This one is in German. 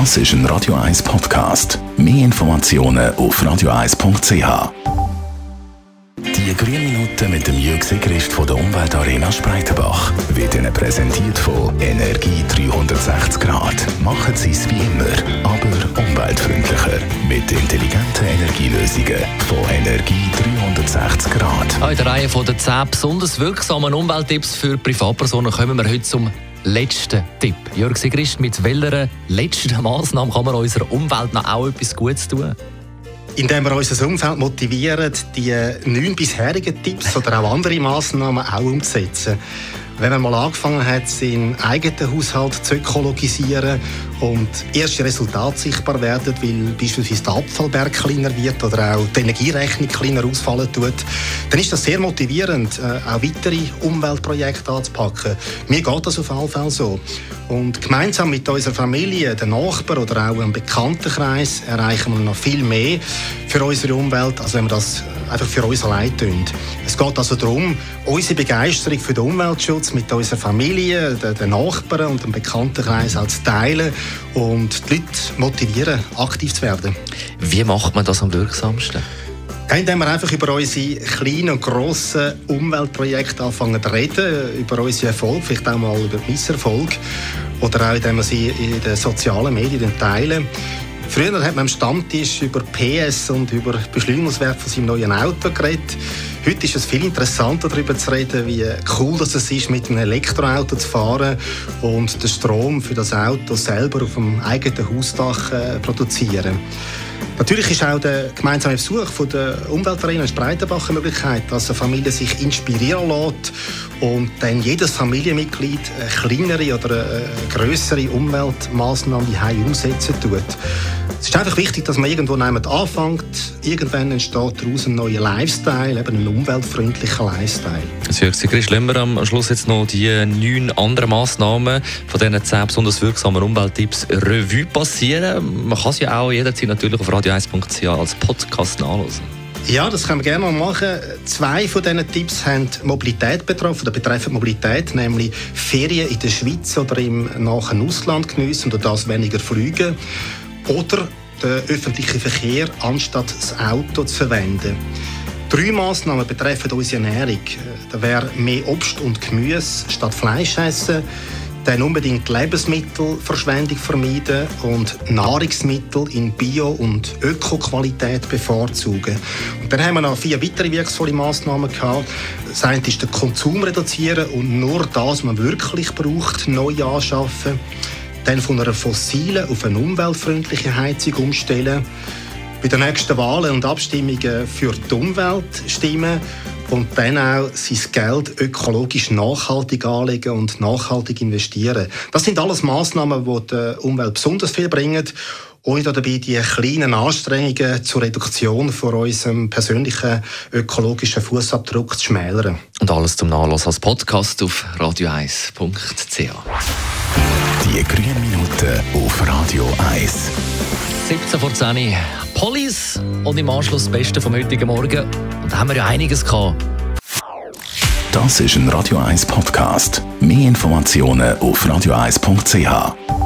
Das ist ein Radio 1 Podcast. Mehr Informationen auf radio1.ch. Die grünen Minuten mit dem Jürg Sigrist von der Umweltarena Spreitenbach wird Ihnen präsentiert von Energie 360 Grad. Machen Sie es wie immer, aber umweltfreundlicher. Mit intelligenten Energielösungen von Energie 360 Grad. Auch in der Reihe von den 10 besonders wirksamen Umwelttipps für Privatpersonen kommen wir heute zum letzten Tipp. Jörg Sigrist, mit welcher letzten Maßnahme kann man unserer Umwelt noch auch etwas Gutes tun? Indem wir unser Umfeld motivieren, die neun bisherigen Tipps oder auch andere Maßnahmen auch umzusetzen. Wenn man mal angefangen hat, seinen eigenen Haushalt zu ökologisieren und erste Resultate sichtbar werden, weil beispielsweise der Abfallberg kleiner wird oder auch die Energierechnung kleiner ausfallen tut, dann ist das sehr motivierend, äh, auch weitere Umweltprojekte anzupacken. Mir geht das auf jeden Fall so. Und gemeinsam mit unserer Familie, den Nachbarn oder auch einem Bekanntenkreis erreichen wir noch viel mehr für unsere Umwelt, als wenn wir das einfach für uns allein tun. Es geht also darum, unsere Begeisterung für den Umweltschutz mit unserer Familie, den Nachbarn und dem Bekanntenkreis auch zu teilen und die Leute motivieren, aktiv zu werden. Wie macht man das am wirksamsten? Indem wir einfach über unsere kleinen und grossen Umweltprojekte anfangen zu reden, über unsere Erfolg, vielleicht auch mal über Misserfolg oder auch indem wir sie in den sozialen Medien teilen. Früher hat man am Stammtisch über PS und über Beschleunigungswert von seinem neuen Auto geredet. Heute ist es viel interessanter, darüber zu reden, wie cool das ist, mit einem Elektroauto zu fahren und den Strom für das Auto selber auf dem eigenen Hausdach äh, produzieren. Natürlich ist auch der gemeinsame Besuch von der Umweltarena Spreitenbach eine Möglichkeit, dass eine Familie sich inspirieren lässt und dann jedes Familienmitglied eine kleinere oder eine größere Umweltmaßnahme umsetzen tut. Es ist einfach wichtig, dass man irgendwo anfängt. Irgendwann entsteht daraus ein neuer Lifestyle, eben ein umweltfreundlicher Lifestyle. Sigrist, lassen wir am Schluss jetzt noch die neun anderen Massnahmen von diesen zehn besonders wirksamen Umwelttipps Revue passieren. Man kann sie auch jederzeit natürlich auf radio1.ch als Podcast nachlesen. Ja, das können wir gerne machen. Zwei von diesen Tipps haben Mobilität betroffen, oder betreffen Mobilität, nämlich Ferien in der Schweiz oder im nahen Ausland geniessen und das weniger fliegen oder den öffentlichen Verkehr anstatt das Auto zu verwenden. Drei Massnahmen betreffen unsere Ernährung. Da wäre mehr Obst und Gemüse statt Fleisch essen, dann unbedingt Lebensmittelverschwendung vermeiden und Nahrungsmittel in Bio- und Öko-Qualität bevorzugen. Und dann haben wir noch vier weitere wirkungsvolle Massnahmen gehabt. Das eine ist den Konsum reduzieren und nur das, was man wirklich braucht, neu anschaffen dann von einer fossilen auf eine umweltfreundliche Heizung umstellen, bei den nächsten Wahlen und Abstimmungen für die Umwelt stimmen und dann auch sein Geld ökologisch nachhaltig anlegen und nachhaltig investieren. Das sind alles Maßnahmen, die der Umwelt besonders viel bringen ohne dabei die kleinen Anstrengungen zur Reduktion von unserem persönlichen ökologischen Fußabdruck zu schmälern. Und alles zum Nachlassen als Podcast auf radio1.ch. Die grünen Minuten auf Radio 1. 17 vor 10 Police und im Anschluss das Beste vom heutigen Morgen. Da haben wir ja einiges gehabt. Das ist ein Radio 1 Podcast. Mehr Informationen auf radio1.ch.